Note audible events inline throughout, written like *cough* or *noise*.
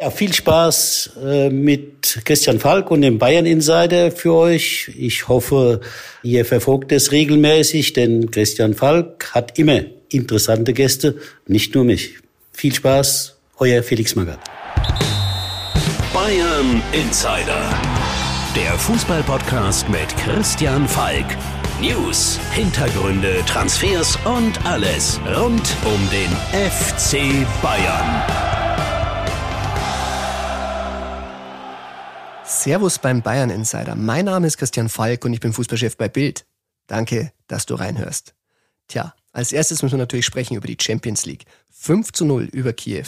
Ja, viel Spaß äh, mit Christian Falk und dem Bayern Insider für euch. Ich hoffe, ihr verfolgt es regelmäßig, denn Christian Falk hat immer interessante Gäste, nicht nur mich. Viel Spaß, euer Felix Magath. Bayern Insider. Der Fußballpodcast mit Christian Falk. News, Hintergründe, Transfers und alles rund um den FC Bayern. Servus beim Bayern Insider. Mein Name ist Christian Falk und ich bin Fußballchef bei Bild. Danke, dass du reinhörst. Tja, als erstes müssen wir natürlich sprechen über die Champions League. 5 zu 0 über Kiew.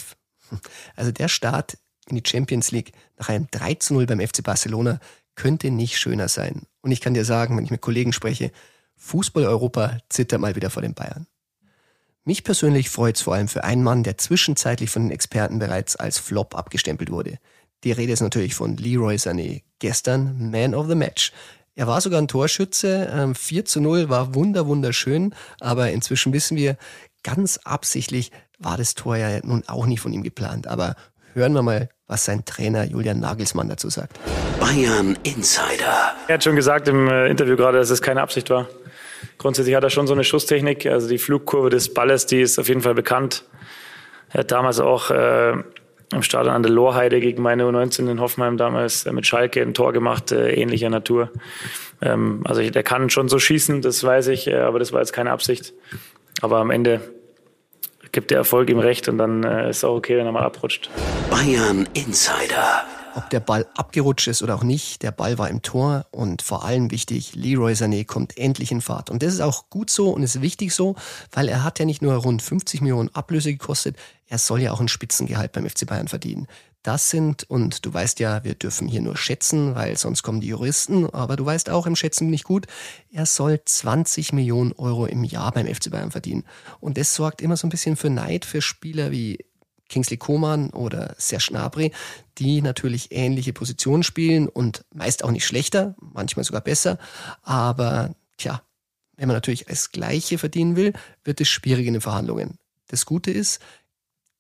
Also der Start in die Champions League nach einem 3 zu 0 beim FC Barcelona könnte nicht schöner sein. Und ich kann dir sagen, wenn ich mit Kollegen spreche, Fußball-Europa zittert mal wieder vor den Bayern. Mich persönlich freut es vor allem für einen Mann, der zwischenzeitlich von den Experten bereits als Flop abgestempelt wurde. Die Rede ist natürlich von Leroy Sané. Gestern Man of the Match. Er war sogar ein Torschütze. 4 ähm, zu 0 war wunder, wunderschön. Aber inzwischen wissen wir, ganz absichtlich war das Tor ja nun auch nicht von ihm geplant. Aber hören wir mal, was sein Trainer Julian Nagelsmann dazu sagt. Bayern Insider. Er hat schon gesagt im äh, Interview gerade, dass es keine Absicht war. Grundsätzlich hat er schon so eine Schusstechnik. Also die Flugkurve des Balles, die ist auf jeden Fall bekannt. Er hat damals auch äh, im Stadion an der Lohrheide gegen meine U19 in Hoffenheim damals äh, mit Schalke ein Tor gemacht, äh, ähnlicher Natur. Ähm, also der kann schon so schießen, das weiß ich, äh, aber das war jetzt keine Absicht. Aber am Ende gibt der Erfolg ihm recht und dann äh, ist auch okay, wenn er mal abrutscht. Bayern Insider. Ob der Ball abgerutscht ist oder auch nicht, der Ball war im Tor und vor allem wichtig, Leroy Sané kommt endlich in Fahrt. Und das ist auch gut so und ist wichtig so, weil er hat ja nicht nur rund 50 Millionen Ablöse gekostet, er soll ja auch ein Spitzengehalt beim FC Bayern verdienen. Das sind, und du weißt ja, wir dürfen hier nur schätzen, weil sonst kommen die Juristen, aber du weißt auch, im Schätzen bin ich gut, er soll 20 Millionen Euro im Jahr beim FC Bayern verdienen. Und das sorgt immer so ein bisschen für Neid für Spieler wie Kingsley Coman oder Serge Gnabry, die natürlich ähnliche Positionen spielen und meist auch nicht schlechter, manchmal sogar besser. Aber tja, wenn man natürlich das Gleiche verdienen will, wird es schwierig in den Verhandlungen. Das Gute ist,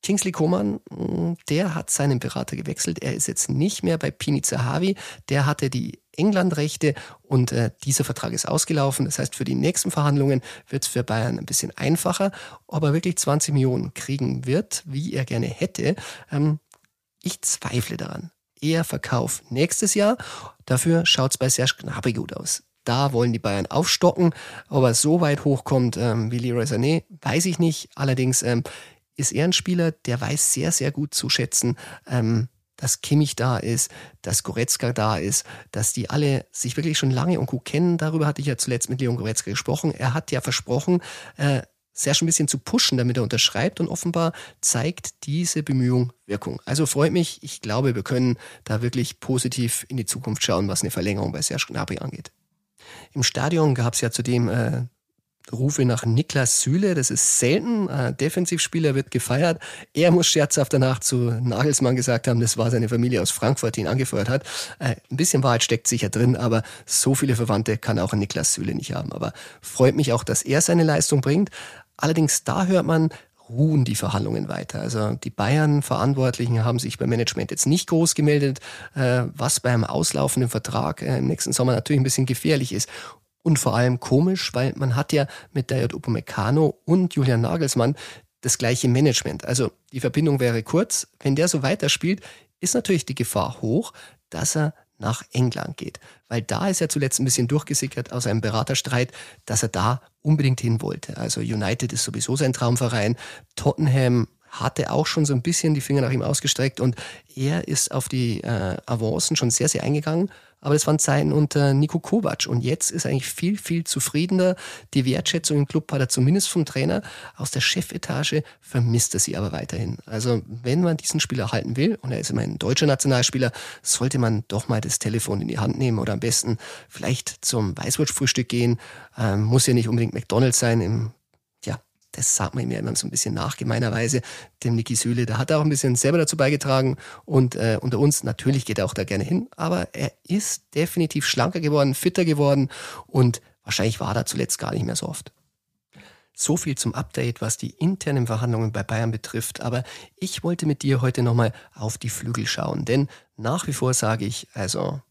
Kingsley Coman, mm, der hat seinen Berater gewechselt. Er ist jetzt nicht mehr bei Pini Zahavi. Der hatte die England-Rechte und äh, dieser Vertrag ist ausgelaufen. Das heißt, für die nächsten Verhandlungen wird es für Bayern ein bisschen einfacher. Ob er wirklich 20 Millionen kriegen wird, wie er gerne hätte, ähm, ich zweifle daran. Eher Verkauf nächstes Jahr. Dafür schaut es bei Serge Gnabry gut aus. Da wollen die Bayern aufstocken. Ob er so weit hochkommt ähm, wie Leroy Sané, weiß ich nicht. Allerdings ähm, ist er ein Spieler, der weiß sehr, sehr gut zu schätzen, ähm, dass Kimmich da ist, dass Goretzka da ist, dass die alle sich wirklich schon lange und gut kennen. Darüber hatte ich ja zuletzt mit Leon Goretzka gesprochen. Er hat ja versprochen, äh, schon ein bisschen zu pushen, damit er unterschreibt und offenbar zeigt diese Bemühung Wirkung. Also freut mich. Ich glaube, wir können da wirklich positiv in die Zukunft schauen, was eine Verlängerung bei Serge Gnabry angeht. Im Stadion gab es ja zudem äh, Rufe nach Niklas Süle, das ist selten. Ein Defensivspieler wird gefeiert. Er muss scherzhaft danach zu Nagelsmann gesagt haben, das war seine Familie aus Frankfurt, die ihn angefeuert hat. Äh, ein bisschen Wahrheit steckt sicher drin, aber so viele Verwandte kann auch ein Niklas Süle nicht haben. Aber freut mich auch, dass er seine Leistung bringt. Allerdings da hört man, ruhen die Verhandlungen weiter. Also die Bayern-Verantwortlichen haben sich beim Management jetzt nicht groß gemeldet, äh, was beim auslaufenden Vertrag äh, im nächsten Sommer natürlich ein bisschen gefährlich ist. Und vor allem komisch, weil man hat ja mit Dayot Upamecano und Julian Nagelsmann das gleiche Management. Also die Verbindung wäre kurz. Wenn der so weiterspielt, ist natürlich die Gefahr hoch, dass er nach England geht. Weil da ist er zuletzt ein bisschen durchgesickert aus einem Beraterstreit, dass er da unbedingt hin wollte. Also United ist sowieso sein Traumverein. Tottenham hatte auch schon so ein bisschen die Finger nach ihm ausgestreckt und er ist auf die äh, Avancen schon sehr, sehr eingegangen aber das waren Zeiten unter Nico Kovac. Und jetzt ist eigentlich viel, viel zufriedener. Die Wertschätzung im Club hat er zumindest vom Trainer. Aus der Chefetage vermisst er sie aber weiterhin. Also wenn man diesen Spieler halten will, und er ist immerhin ein deutscher Nationalspieler, sollte man doch mal das Telefon in die Hand nehmen oder am besten vielleicht zum Weißwurstfrühstück gehen. Ähm, muss ja nicht unbedingt McDonalds sein. Im das sagt man ihm ja immer so ein bisschen nachgemeinerweise, dem Niki Süle. Da hat er auch ein bisschen selber dazu beigetragen und äh, unter uns, natürlich geht er auch da gerne hin, aber er ist definitiv schlanker geworden, fitter geworden und wahrscheinlich war er zuletzt gar nicht mehr so oft. So viel zum Update, was die internen Verhandlungen bei Bayern betrifft. Aber ich wollte mit dir heute nochmal auf die Flügel schauen. Denn nach wie vor sage ich, also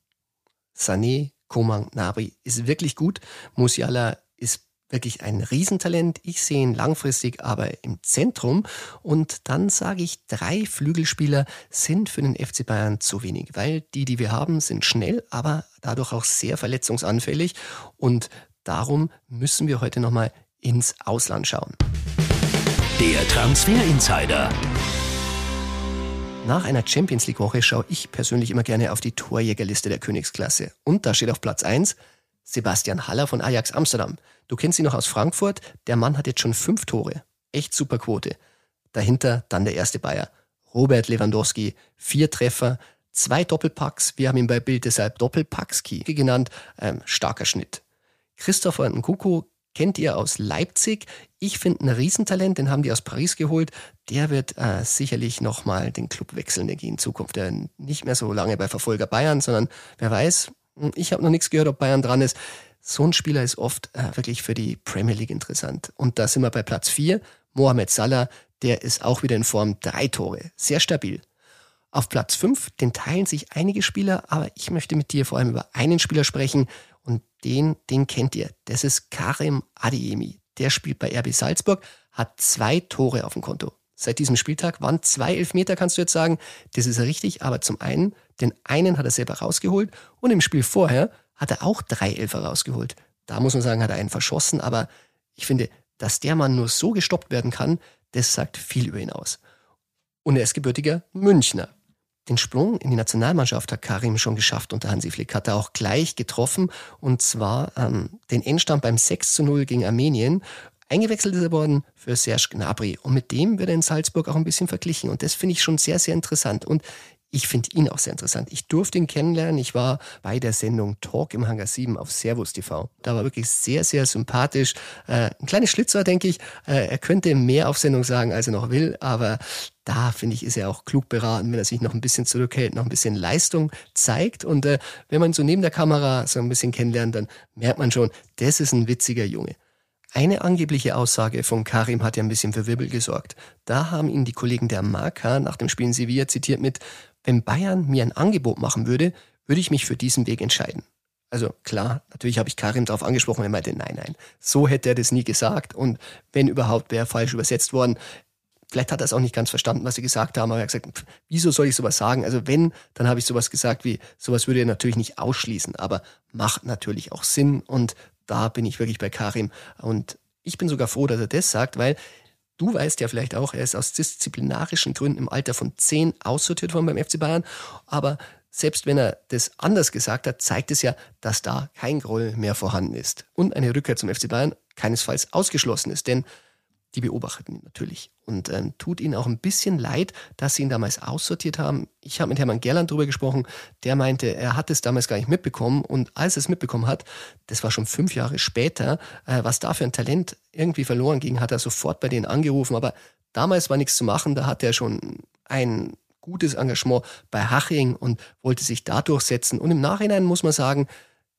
Sané, Coman, Nabri ist wirklich gut. Musiala ist wirklich ein Riesentalent. Ich sehe ihn langfristig aber im Zentrum. Und dann sage ich, drei Flügelspieler sind für den FC Bayern zu wenig, weil die, die wir haben, sind schnell, aber dadurch auch sehr verletzungsanfällig. Und darum müssen wir heute nochmal ins Ausland schauen. Der Transfer Insider. Nach einer Champions League Woche schaue ich persönlich immer gerne auf die Torjägerliste der Königsklasse. Und da steht auf Platz 1 Sebastian Haller von Ajax Amsterdam. Du kennst ihn noch aus Frankfurt. Der Mann hat jetzt schon fünf Tore. Echt super Quote. Dahinter dann der erste Bayer. Robert Lewandowski. Vier Treffer, zwei Doppelpacks. Wir haben ihn bei Bild deshalb Doppelpackski genannt. Ähm, starker Schnitt. Christopher Nkuku kennt ihr aus Leipzig. Ich finde ein Riesentalent, den haben die aus Paris geholt. Der wird äh, sicherlich nochmal den Club wechseln in Zukunft. Der nicht mehr so lange bei Verfolger Bayern, sondern wer weiß, ich habe noch nichts gehört, ob Bayern dran ist. So ein Spieler ist oft äh, wirklich für die Premier League interessant. Und da sind wir bei Platz 4. Mohamed Salah, der ist auch wieder in Form drei Tore. Sehr stabil. Auf Platz 5, den teilen sich einige Spieler, aber ich möchte mit dir vor allem über einen Spieler sprechen, und den, den kennt ihr. Das ist Karim Adiemi. Der spielt bei RB Salzburg, hat zwei Tore auf dem Konto. Seit diesem Spieltag waren zwei Elfmeter, kannst du jetzt sagen. Das ist richtig, aber zum einen, den einen hat er selber rausgeholt und im Spiel vorher hat er auch drei Elfer rausgeholt. Da muss man sagen, hat er einen verschossen, aber ich finde, dass der Mann nur so gestoppt werden kann, das sagt viel über ihn aus. Und er ist gebürtiger Münchner. Den Sprung in die Nationalmannschaft hat Karim schon geschafft unter Hansi Flick, hat er auch gleich getroffen und zwar ähm, den Endstand beim 6 zu 0 gegen Armenien. Eingewechselt ist er worden für Serge Gnabry und mit dem wird er in Salzburg auch ein bisschen verglichen und das finde ich schon sehr, sehr interessant und ich finde ihn auch sehr interessant. Ich durfte ihn kennenlernen. Ich war bei der Sendung Talk im Hangar 7 auf Servus TV. Da war wirklich sehr, sehr sympathisch. Äh, ein kleines Schlitzer, denke ich. Äh, er könnte mehr auf Sendung sagen, als er noch will, aber da finde ich, ist er auch klug beraten, wenn er sich noch ein bisschen zurückhält, noch ein bisschen Leistung zeigt. Und äh, wenn man so neben der Kamera so ein bisschen kennenlernt, dann merkt man schon, das ist ein witziger Junge. Eine angebliche Aussage von Karim hat ja ein bisschen für Wirbel gesorgt. Da haben ihn die Kollegen der Marca nach dem Spiel in Sevilla zitiert mit, wenn Bayern mir ein Angebot machen würde, würde ich mich für diesen Weg entscheiden. Also klar, natürlich habe ich Karim darauf angesprochen, er meinte, nein, nein, so hätte er das nie gesagt und wenn überhaupt, wäre falsch übersetzt worden. Vielleicht hat er es auch nicht ganz verstanden, was sie gesagt haben, aber er hat gesagt, wieso soll ich sowas sagen? Also wenn, dann habe ich sowas gesagt wie, sowas würde er natürlich nicht ausschließen, aber macht natürlich auch Sinn und da bin ich wirklich bei Karim und ich bin sogar froh, dass er das sagt, weil Du weißt ja vielleicht auch, er ist aus disziplinarischen Gründen im Alter von zehn aussortiert worden beim FC Bayern. Aber selbst wenn er das anders gesagt hat, zeigt es ja, dass da kein Groll mehr vorhanden ist. Und eine Rückkehr zum FC Bayern keinesfalls ausgeschlossen ist. Denn die beobachten ihn natürlich. Und ähm, tut ihnen auch ein bisschen leid, dass sie ihn damals aussortiert haben. Ich habe mit Hermann Gerland drüber gesprochen, der meinte, er hat es damals gar nicht mitbekommen. Und als er es mitbekommen hat, das war schon fünf Jahre später, äh, was da für ein Talent irgendwie verloren ging, hat er sofort bei denen angerufen. Aber damals war nichts zu machen, da hat er schon ein gutes Engagement bei Haching und wollte sich da durchsetzen. Und im Nachhinein muss man sagen,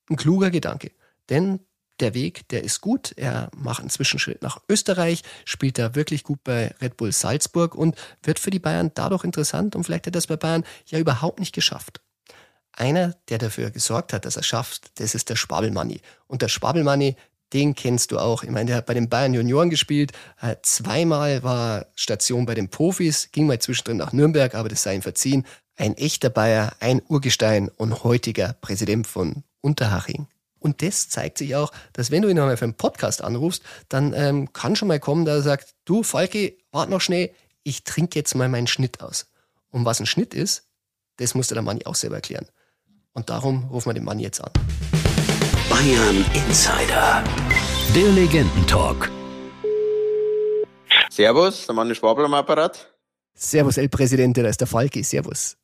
ein kluger Gedanke. Denn der Weg, der ist gut. Er macht einen Zwischenschritt nach Österreich, spielt da wirklich gut bei Red Bull Salzburg und wird für die Bayern dadurch interessant und vielleicht hat er das bei Bayern ja überhaupt nicht geschafft. Einer, der dafür gesorgt hat, dass er schafft, das ist der Schwabelmanni. Und der Schwabelmanni, den kennst du auch. Ich meine, der hat bei den Bayern Junioren gespielt. Äh, zweimal war Station bei den Profis, ging mal zwischendrin nach Nürnberg, aber das sei ihm verziehen. Ein echter Bayer, ein Urgestein und heutiger Präsident von Unterhaching. Und das zeigt sich auch, dass wenn du ihn einmal für einen Podcast anrufst, dann ähm, kann schon mal kommen, dass er sagt, du Falki, warte noch schnell, ich trinke jetzt mal meinen Schnitt aus. Und was ein Schnitt ist, das musste der Manni auch selber erklären. Und darum rufen wir den Mann jetzt an. Bayern Insider. Der Legendentalk. Servus, der Mann ist Schwabel am Apparat. Servus, El Präsidente, da ist der Falki. Servus.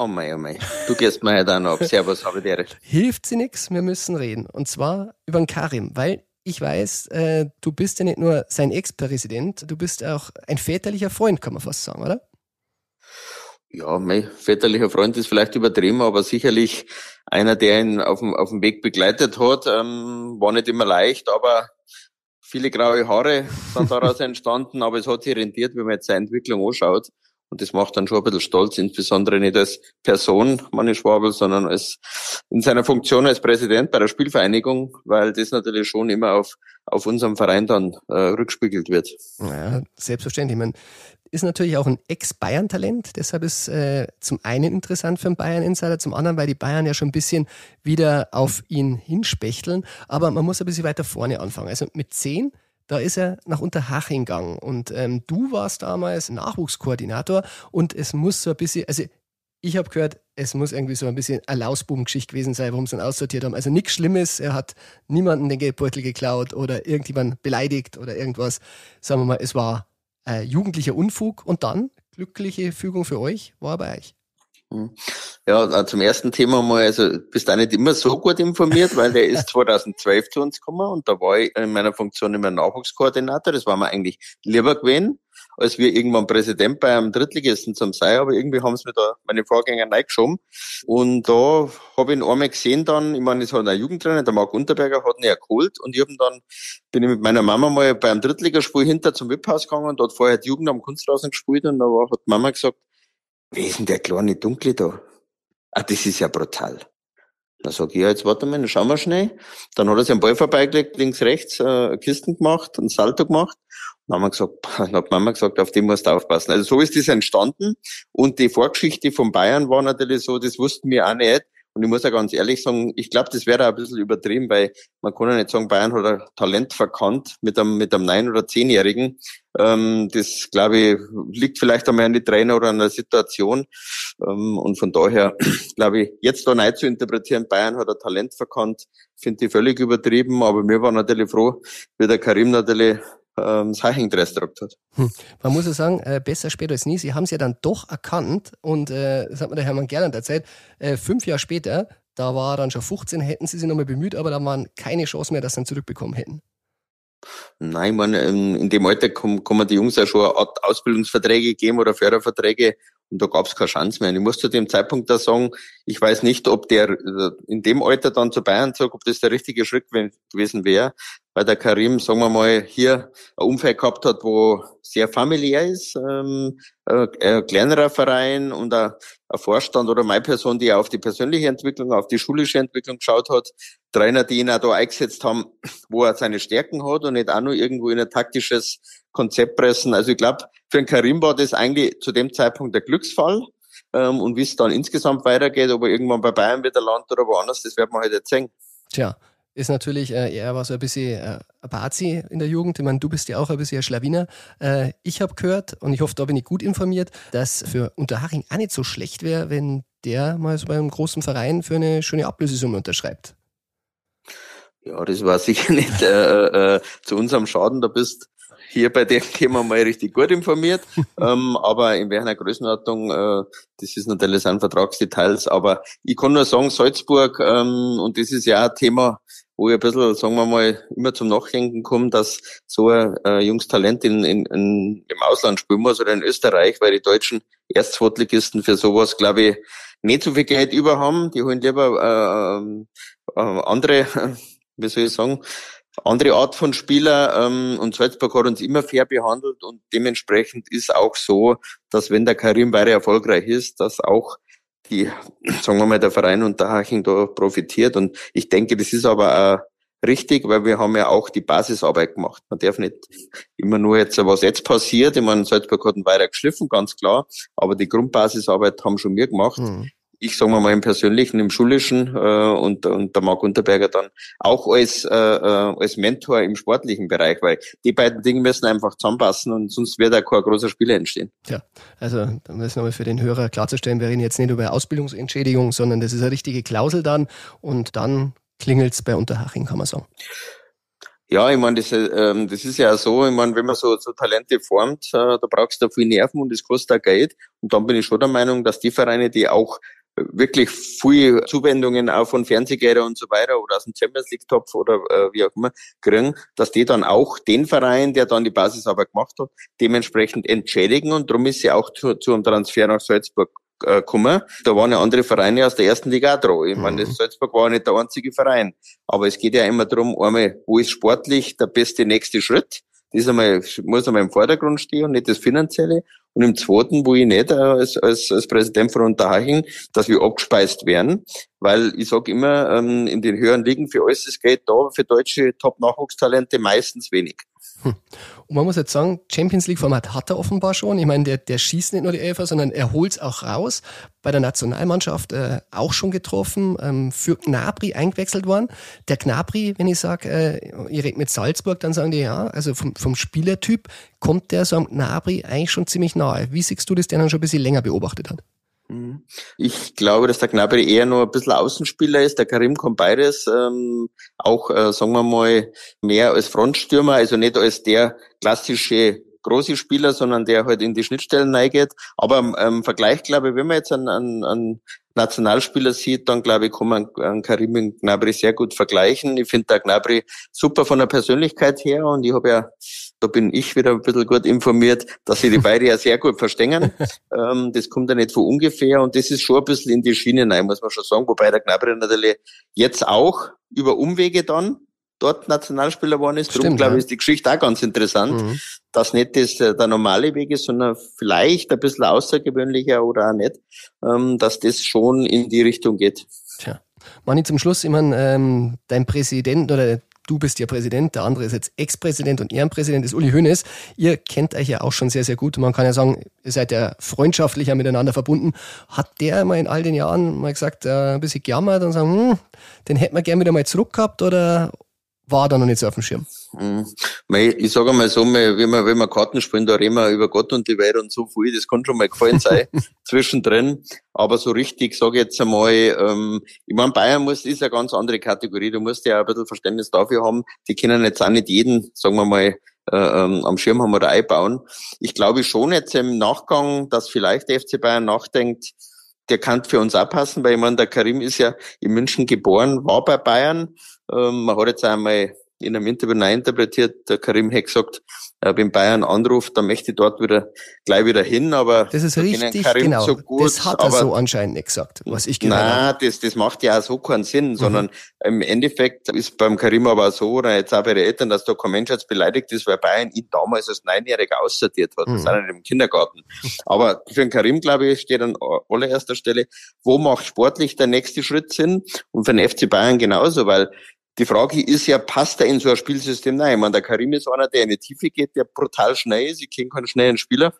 Oh mei, oh mei. Du gehst mir heute auch noch ab. Servus, habe dir recht. Hilft sie nichts, wir müssen reden. Und zwar über den Karim, weil ich weiß, äh, du bist ja nicht nur sein Ex-Präsident, du bist auch ein väterlicher Freund, kann man fast sagen, oder? Ja, mein väterlicher Freund ist vielleicht übertrieben, aber sicherlich einer, der ihn auf dem, auf dem Weg begleitet hat. Ähm, war nicht immer leicht, aber viele graue Haare sind daraus *laughs* entstanden, aber es hat sich rentiert, wenn man jetzt seine Entwicklung anschaut. Und das macht dann schon ein bisschen stolz, insbesondere nicht als Person, Manni Schwabel, sondern als in seiner Funktion als Präsident bei der Spielvereinigung, weil das natürlich schon immer auf, auf unserem Verein dann äh, rückspiegelt wird. Ja, selbstverständlich. Man ist natürlich auch ein Ex-Bayern-Talent, deshalb ist äh, zum einen interessant für einen Bayern-Insider, zum anderen, weil die Bayern ja schon ein bisschen wieder auf ihn hinspechteln. Aber man muss ein bisschen weiter vorne anfangen. Also mit zehn da ist er nach Unterhaching gegangen. Und ähm, du warst damals Nachwuchskoordinator und es muss so ein bisschen, also ich habe gehört, es muss irgendwie so ein bisschen eine Lausbubengeschichte gewesen sein, warum sie ihn aussortiert haben. Also nichts Schlimmes, er hat niemanden den Geldbeutel geklaut oder irgendjemand beleidigt oder irgendwas. Sagen wir mal, es war äh, jugendlicher Unfug und dann, glückliche Fügung für euch, war er bei euch. Hm. Ja, zum ersten Thema mal, also bist du nicht immer so gut informiert, weil der ist *laughs* 2012 zu uns gekommen und da war ich in meiner Funktion immer Nachwuchskoordinator. Das war mir eigentlich lieber gewesen, als wir irgendwann Präsident bei einem Drittligisten zum sein, aber irgendwie haben sie mir da meine Vorgänger reingeschoben. Und da habe ich ihn einmal gesehen dann, ich meine, es hat ein Jugendtrainer, der Marc Unterberger, hat ihn ja geholt und ich habe dann, bin ich mit meiner Mama mal beim Drittligaspiel hinter zum Webhaus gegangen und dort vorher die Jugend am Kunstrasen gespielt und da hat die Mama gesagt, Wer ist denn der kleine Dunkle da? Ah, das ist ja brutal. Dann sag ich, ja, jetzt warte mal, dann schauen wir schnell. Dann hat er sich einen Ball vorbeigelegt, links, rechts, äh, Kisten gemacht, einen Salto gemacht. Dann haben wir gesagt, *laughs* dann hat Mama gesagt, auf den musst du aufpassen. Also so ist das entstanden. Und die Vorgeschichte von Bayern war natürlich so, das wussten wir auch nicht. Und ich muss ja ganz ehrlich sagen, ich glaube, das wäre ein bisschen übertrieben, weil man kann ja nicht sagen, Bayern hat ein Talent verkannt mit einem, mit einem neun- oder zehnjährigen. Ähm, das, glaube ich, liegt vielleicht einmal an die Trainer oder an der Situation. Ähm, und von daher, *clears throat* glaube ich, jetzt da neu zu interpretieren, Bayern hat ein Talent verkannt, finde ich völlig übertrieben. Aber wir waren natürlich froh, wie der Karim natürlich ähm, das Heichingdress gedruckt hat. Hm. Man muss ja sagen, äh, besser später als nie. Sie haben es ja dann doch erkannt und äh, das hat mir der Hermann Gerland erzählt. Äh, fünf Jahre später, da war dann schon 15, hätten sie sich nochmal bemüht, aber da waren keine Chance mehr, dass sie ihn zurückbekommen hätten. Nein, ich meine, in dem Alter kann, kann man die Jungs ja schon Ausbildungsverträge geben oder Förderverträge und da gab es keine Chance mehr. Und ich muss zu dem Zeitpunkt da sagen, ich weiß nicht, ob der äh, in dem Alter dann zu Bayern zog, ob das der richtige Schritt gewesen wäre, weil der Karim, sagen wir mal, hier ein Umfeld gehabt hat, wo sehr familiär ist, ähm, ein, ein kleinerer Verein und ein, ein Vorstand oder meine Person, die auf die persönliche Entwicklung, auf die schulische Entwicklung geschaut hat, Trainer, die ihn auch da eingesetzt haben, wo er seine Stärken hat und nicht auch nur irgendwo in ein taktisches Konzept pressen. Also ich glaube, für den Karim war das eigentlich zu dem Zeitpunkt der Glücksfall. Ähm, und wie es dann insgesamt weitergeht, ob er irgendwann bei Bayern wieder landet oder woanders, das wird man halt jetzt sehen. Tja, ist natürlich, äh, er war so ein bisschen äh, ein Bazi in der Jugend. Ich meine, du bist ja auch ein bisschen ein Schlawiner. Äh, ich habe gehört, und ich hoffe, da bin ich gut informiert, dass für Unterhaching auch nicht so schlecht wäre, wenn der mal so bei einem großen Verein für eine schöne Ablösesumme unterschreibt. Ja, das war sicher *laughs* nicht äh, äh, zu unserem Schaden. Da bist hier bei dem *laughs* Thema mal richtig gut informiert. *laughs* ähm, aber in welcher Größenordnung, äh, das ist natürlich ein Vertragsdetails. Aber ich kann nur sagen, Salzburg, ähm, und das ist ja ein Thema, wo ich ein bisschen, sagen wir mal, immer zum Nachdenken komme, dass so ein äh, junges Talent in, in, in, im Ausland spielen muss oder in Österreich, weil die deutschen Erstzweitligisten für sowas, glaube ich, nicht so viel Geld über haben. Die holen lieber äh, äh, andere, *laughs* wie soll ich sagen, andere Art von Spieler ähm, und Salzburg hat uns immer fair behandelt und dementsprechend ist auch so, dass wenn der Karim weiter erfolgreich ist, dass auch die, sagen wir mal, der Verein und der Haching da profitiert und ich denke, das ist aber auch richtig, weil wir haben ja auch die Basisarbeit gemacht. Man darf nicht immer nur jetzt, was jetzt passiert, ich meine, Salzburg hat ihn weiter geschliffen, ganz klar, aber die Grundbasisarbeit haben schon wir gemacht. Mhm ich sage mal im Persönlichen, im Schulischen äh, und, und der Marc Unterberger dann auch als, äh, äh, als Mentor im sportlichen Bereich, weil die beiden Dinge müssen einfach zusammenpassen und sonst wird da kein großer Spieler entstehen. Ja, also da müssen wir für den Hörer klarzustellen, wir reden jetzt nicht über Ausbildungsentschädigung, sondern das ist eine richtige Klausel dann und dann klingelt's bei Unterhaching, kann man sagen. Ja, ich meine, das, ähm, das ist ja so, ich meine, wenn man so, so Talente formt, äh, da brauchst du viel Nerven und das kostet auch Geld. Und dann bin ich schon der Meinung, dass die Vereine, die auch wirklich viel Zuwendungen auch von Fernsehgeldern und so weiter oder aus dem Champions League Topf oder äh, wie auch immer kriegen, dass die dann auch den Verein, der dann die Basisarbeit gemacht hat, dementsprechend entschädigen und darum ist sie auch zu, zu einem Transfer nach Salzburg äh, gekommen. Da waren ja andere Vereine aus der ersten Liga auch dran. Ich mhm. meine, Salzburg war nicht der einzige Verein. Aber es geht ja immer darum, einmal, wo ist sportlich der beste nächste Schritt? Das einmal, muss einmal im Vordergrund stehen und nicht das Finanzielle. Und im zweiten, wo ich nicht äh, als, als, als Präsident von Unterhaching, dass wir abgespeist werden, weil ich sage immer, ähm, in den höheren Ligen für alles das Geld da, für deutsche Top-Nachwuchstalente meistens wenig. Hm. Und man muss jetzt sagen, Champions League-Format hat er offenbar schon. Ich meine, der, der schießt nicht nur die Elfer, sondern er holt es auch raus. Bei der Nationalmannschaft äh, auch schon getroffen, ähm, für Gnabry eingewechselt worden. Der Gnabry, wenn ich sage, äh, ihr redet mit Salzburg, dann sagen die ja, also vom, vom Spielertyp kommt der so am Gnabry eigentlich schon ziemlich nahe. Wie siehst du das, der dann schon ein bisschen länger beobachtet hat? Mhm. Ich glaube, dass der Gnabry eher nur ein bisschen Außenspieler ist. Der Karim kommt beides. Ähm, auch, äh, sagen wir mal, mehr als Frontstürmer, also nicht als der klassische große Spieler, sondern der halt in die Schnittstellen neiget. Aber im ähm, Vergleich, glaube ich, wenn man jetzt einen, einen, einen Nationalspieler sieht, dann glaube ich, kann man einen Karim und Gnabry sehr gut vergleichen. Ich finde der Gnabry super von der Persönlichkeit her und ich habe ja da bin ich wieder ein bisschen gut informiert, dass sie die beide ja sehr gut verstehen. *laughs* ähm, das kommt ja nicht von ungefähr und das ist schon ein bisschen in die Schiene rein, muss man schon sagen. Wobei der Gnabry natürlich jetzt auch über Umwege dann dort Nationalspieler geworden ist. Darum, glaube ich, ist die Geschichte auch ganz interessant, mhm. dass nicht das der normale Weg ist, sondern vielleicht ein bisschen außergewöhnlicher oder auch nicht, ähm, dass das schon in die Richtung geht. Tja. Manni, zum Schluss, ich meine, ähm, dein Präsident oder Du bist ja Präsident, der andere ist jetzt Ex-Präsident und Ehrenpräsident ist Uli Hoeneß. Ihr kennt euch ja auch schon sehr, sehr gut. Man kann ja sagen, ihr seid ja freundschaftlicher miteinander verbunden. Hat der mal in all den Jahren mal gesagt, äh, ein bisschen gejammert und sagen, hm, den hätten wir gerne wieder mal zurück gehabt oder war da noch nicht so auf dem Schirm. Mhm. Ich sage mal so, wenn wir, wenn wir Karten spielen, da reden wir über Gott und die Welt und so viel, das kann schon mal gefallen sein, *laughs* zwischendrin. Aber so richtig, sage ich jetzt einmal, ähm, ich meine, Bayern muss, ist eine ganz andere Kategorie, du musst ja ein bisschen Verständnis dafür haben, die können jetzt auch nicht jeden, sagen wir mal, äh, ähm, am Schirm haben oder einbauen. Ich glaube schon jetzt im Nachgang, dass vielleicht der FC Bayern nachdenkt, der kann für uns auch passen, weil ich meine, der Karim ist ja in München geboren, war bei Bayern, ähm, man hat jetzt einmal in einem Interview interpretiert, der Karim hat gesagt, äh, wenn Bayern anruft, dann möchte ich dort wieder gleich wieder hin, aber das ist richtig, genau. So gut, das hat er so anscheinend nicht gesagt, was ich gehört nein, habe. das, das macht ja auch so keinen Sinn, mhm. sondern im Endeffekt ist beim Karim aber so, oder jetzt auch bei den Eltern, dass da kein Mensch jetzt beleidigt ist, weil Bayern ihn damals als Neunjähriger aussortiert hat. Mhm. Das ist nicht im Kindergarten. Aber für den Karim, glaube ich, steht an allererster Stelle, wo macht sportlich der nächste Schritt Sinn? Und für den FC Bayern genauso, weil die Frage ist ja, passt er in so ein Spielsystem rein? Ich meine, der Karim ist einer, der in die Tiefe geht, der brutal schnell ist. Ich kenne keinen schnellen Spieler.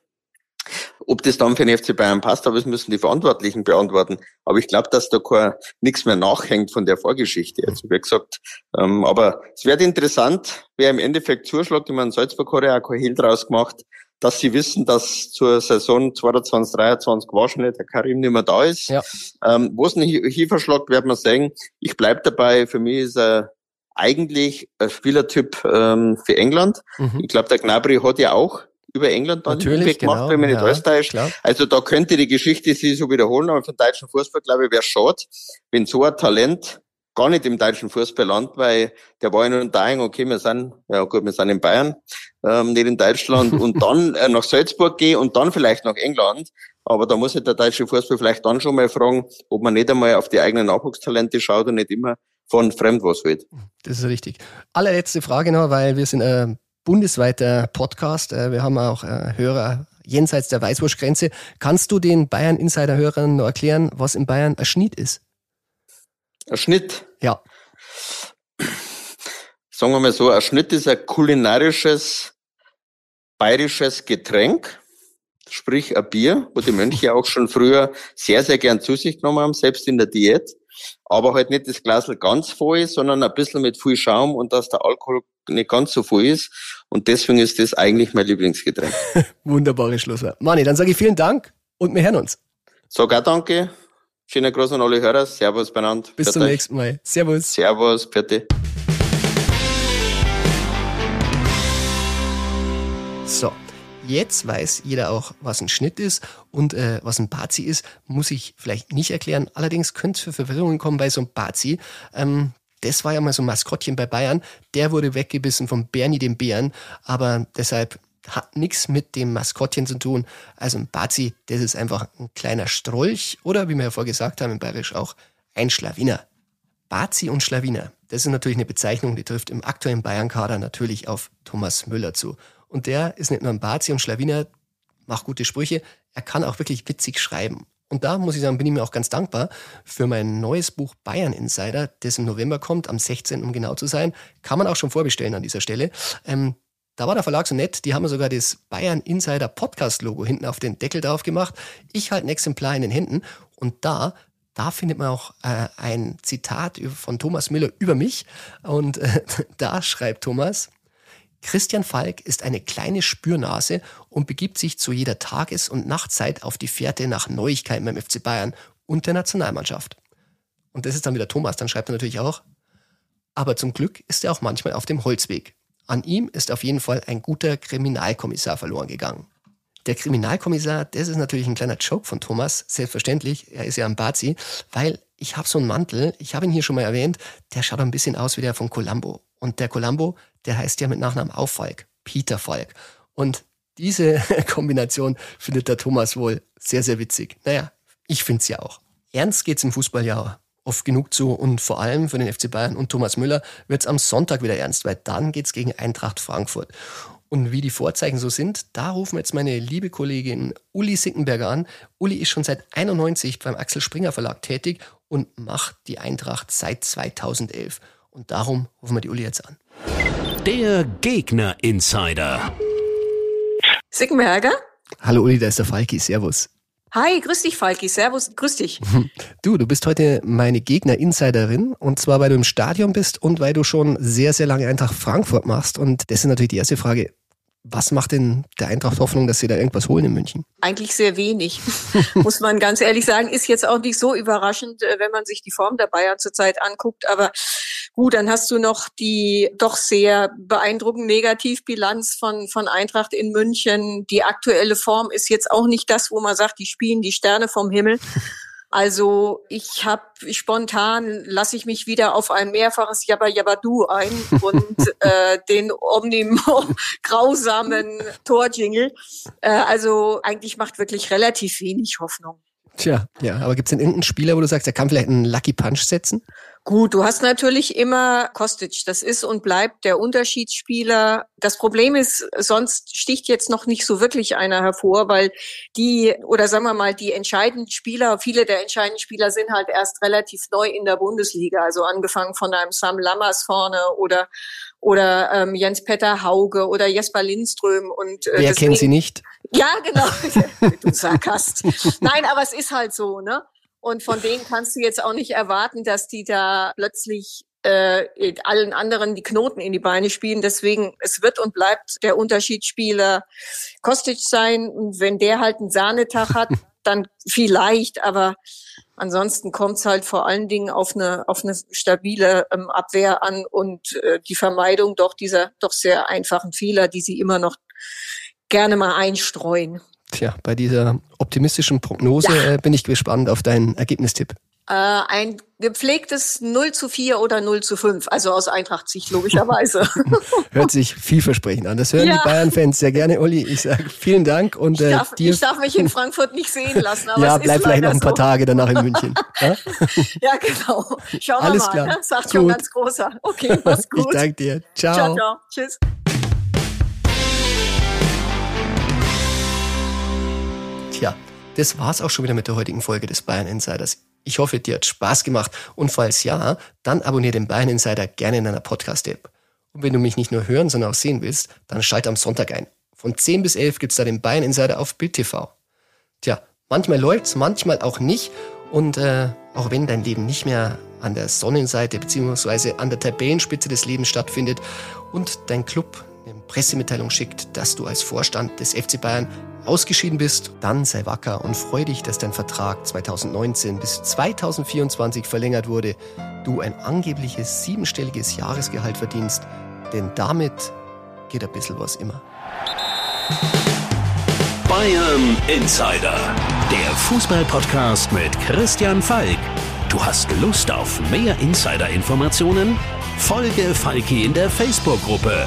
Ob das dann für den FC Bayern passt, aber das müssen die Verantwortlichen beantworten. Aber ich glaube, dass da kein, nichts mehr nachhängt von der Vorgeschichte. Also wie gesagt, ähm, aber es wird interessant, wer im Endeffekt zuschlägt. Ich meine, Salzburg hat ja auch kein Hehl draus gemacht dass sie wissen, dass zur Saison 22, 23 wahrscheinlich der Karim nicht mehr da ist. Ja. Ähm, Wo es einen Hieferschlag, wird man sagen. Ich bleib dabei. Für mich ist er eigentlich ein Spielertyp ähm, für England. Mhm. Ich glaube, der Gnabry hat ja auch über England dann Natürlich, gemacht, genau, wenn man nicht ja, täuscht. Also da könnte die Geschichte sich so wiederholen, aber für den deutschen Fußball, glaube ich, wäre schade, wenn so ein Talent gar nicht im deutschen Fußball landet, weil der war ja nur da, okay, wir sind, ja gut, wir sind in Bayern, ähm, nicht in Deutschland und *laughs* dann äh, nach Salzburg gehe und dann vielleicht nach England. Aber da muss sich der deutsche Fußball vielleicht dann schon mal fragen, ob man nicht einmal auf die eigenen Nachwuchstalente schaut und nicht immer von fremd was will. Das ist richtig. Allerletzte Frage noch, weil wir sind ein bundesweiter Podcast. Äh, wir haben auch äh, Hörer jenseits der Weißwurstgrenze. Kannst du den Bayern-Insider-Hörern noch erklären, was in Bayern ein Schnitt ist? Ein Schnitt? Ja sagen wir mal so, ein Schnitt ist ein kulinarisches bayerisches Getränk, sprich ein Bier, wo die Mönche *laughs* auch schon früher sehr, sehr gern zu sich genommen haben, selbst in der Diät. Aber halt nicht das Glas ganz voll ist, sondern ein bisschen mit viel Schaum und dass der Alkohol nicht ganz so voll ist. Und deswegen ist das eigentlich mein Lieblingsgetränk. *laughs* Wunderbare Schlusswort. Mani, dann sage ich vielen Dank und wir hören uns. Auch danke. Schönen Gruß an alle Hörer. Servus benannt. Bis zum nächsten Mal. Servus. Servus, bitte. So, jetzt weiß jeder auch, was ein Schnitt ist und äh, was ein Bazi ist, muss ich vielleicht nicht erklären. Allerdings könnte es für Verwirrungen kommen bei so einem Bazi. Ähm, das war ja mal so ein Maskottchen bei Bayern. Der wurde weggebissen von Bernie dem Bären, aber deshalb hat nichts mit dem Maskottchen zu tun. Also ein Bazi, das ist einfach ein kleiner Strolch oder wie wir ja vorher gesagt haben, im Bayerisch auch ein Schlawiner. Bazi und Schlawiner, das ist natürlich eine Bezeichnung, die trifft im aktuellen Bayern-Kader natürlich auf Thomas Müller zu. Und der ist nicht nur ein Bazi und Schlawiner, macht gute Sprüche, er kann auch wirklich witzig schreiben. Und da muss ich sagen, bin ich mir auch ganz dankbar für mein neues Buch Bayern Insider, das im November kommt, am 16. um genau zu sein. Kann man auch schon vorbestellen an dieser Stelle. Ähm, da war der Verlag so nett, die haben sogar das Bayern Insider Podcast Logo hinten auf den Deckel drauf gemacht. Ich halte ein Exemplar in den Händen und da da findet man auch äh, ein Zitat von Thomas Müller über mich. Und äh, *laughs* da schreibt Thomas, Christian Falk ist eine kleine Spürnase und begibt sich zu jeder Tages- und Nachtzeit auf die Fährte nach Neuigkeiten beim FC Bayern und der Nationalmannschaft. Und das ist dann wieder Thomas, dann schreibt er natürlich auch, aber zum Glück ist er auch manchmal auf dem Holzweg. An ihm ist auf jeden Fall ein guter Kriminalkommissar verloren gegangen. Der Kriminalkommissar, das ist natürlich ein kleiner Joke von Thomas, selbstverständlich, er ist ja ein Bazi, weil ich habe so einen Mantel, ich habe ihn hier schon mal erwähnt, der schaut ein bisschen aus wie der von Columbo. Und der Columbo, der heißt ja mit Nachnamen auch Falk, Peter Falk. Und diese *laughs* Kombination findet der Thomas wohl sehr, sehr witzig. Naja, ich finde es ja auch. Ernst geht's im Fußball ja oft genug zu und vor allem für den FC Bayern und Thomas Müller wird's am Sonntag wieder ernst, weil dann geht's gegen Eintracht Frankfurt. Und wie die Vorzeichen so sind, da rufen wir jetzt meine liebe Kollegin Uli Sickenberger an. Uli ist schon seit 91 beim Axel Springer Verlag tätig und macht die Eintracht seit 2011. Und darum rufen wir die Uli jetzt an. Der Gegner Insider. Sickenberger? Hallo Uli, da ist der Falki. Servus. Hi, grüß dich, Falki. Servus, grüß dich. *laughs* Du, du bist heute meine Gegner-Insiderin und zwar, weil du im Stadion bist und weil du schon sehr, sehr lange Eintracht Frankfurt machst. Und das ist natürlich die erste Frage. Was macht denn der Eintracht Hoffnung, dass sie da irgendwas holen in München? Eigentlich sehr wenig, *laughs* muss man ganz ehrlich sagen. Ist jetzt auch nicht so überraschend, äh, wenn man sich die Form der Bayern zurzeit anguckt. Aber gut, dann hast du noch die doch sehr beeindruckende Negativbilanz von, von Eintracht in München. Die aktuelle Form ist jetzt auch nicht das, wo man sagt, die spielen die Sterne vom Himmel. *laughs* Also ich habe spontan lasse ich mich wieder auf ein mehrfaches Jabba Jabba Du ein und *laughs* äh, den Omnimo *laughs* grausamen Torjingle. Äh, also eigentlich macht wirklich relativ wenig Hoffnung. Tja, ja, aber gibt es denn irgendeinen Spieler, wo du sagst, der kann vielleicht einen Lucky Punch setzen? Gut, du hast natürlich immer Kostic. Das ist und bleibt der Unterschiedsspieler. Das Problem ist, sonst sticht jetzt noch nicht so wirklich einer hervor, weil die, oder sagen wir mal, die entscheidenden Spieler, viele der entscheidenden Spieler sind halt erst relativ neu in der Bundesliga. Also angefangen von einem Sam Lammers vorne oder oder ähm, Jens-Petter Hauge oder Jesper Lindström und äh, Wer kennt sie nicht? Ja, genau. *laughs* du Sarkast. Nein, aber es ist halt so, ne? Und von denen kannst du jetzt auch nicht erwarten, dass die da plötzlich äh, allen anderen die Knoten in die Beine spielen. Deswegen, es wird und bleibt der Unterschiedsspieler Kostic sein. Und wenn der halt einen Sahnetag hat, *laughs* dann vielleicht, aber ansonsten kommt es halt vor allen Dingen auf eine, auf eine stabile ähm, Abwehr an und äh, die Vermeidung doch dieser doch sehr einfachen Fehler, die sie immer noch gerne mal einstreuen. Tja, bei dieser optimistischen Prognose ja. äh, bin ich gespannt auf deinen Ergebnistipp. Äh, ein gepflegtes 0 zu 4 oder 0 zu 5, also aus Eintracht-Sicht logischerweise. *laughs* Hört sich vielversprechend an. Das hören ja. die Bayern-Fans sehr gerne, Uli. Ich sage vielen Dank und äh, ich darf, dir. Ich darf mich in Frankfurt nicht sehen lassen. Aber ja, bleib vielleicht noch ein paar so. Tage danach in München. *laughs* Ja, ja genau. Schauen wir mal. Klar. Ne? Sagt gut. schon ganz großer. Okay, mach's *laughs* gut. Ich danke dir. Ciao. Ciao, ciao. Tschüss. Das war's auch schon wieder mit der heutigen Folge des Bayern Insiders. Ich hoffe, dir hat Spaß gemacht und falls ja, dann abonniere den Bayern Insider gerne in deiner Podcast-App. Und wenn du mich nicht nur hören, sondern auch sehen willst, dann schalt am Sonntag ein. Von 10 bis 11 gibt's da den Bayern Insider auf Bild TV. Tja, manchmal läuft's, manchmal auch nicht. Und äh, auch wenn dein Leben nicht mehr an der Sonnenseite bzw. an der Tabellenspitze des Lebens stattfindet und dein Club Pressemitteilung schickt, dass du als Vorstand des FC Bayern ausgeschieden bist, dann sei wacker und freu dich, dass dein Vertrag 2019 bis 2024 verlängert wurde, du ein angebliches siebenstelliges Jahresgehalt verdienst, denn damit geht ein bisschen was immer. Bayern Insider, der Fußballpodcast mit Christian Falk. Du hast Lust auf mehr Insider-Informationen? Folge Falki in der Facebook-Gruppe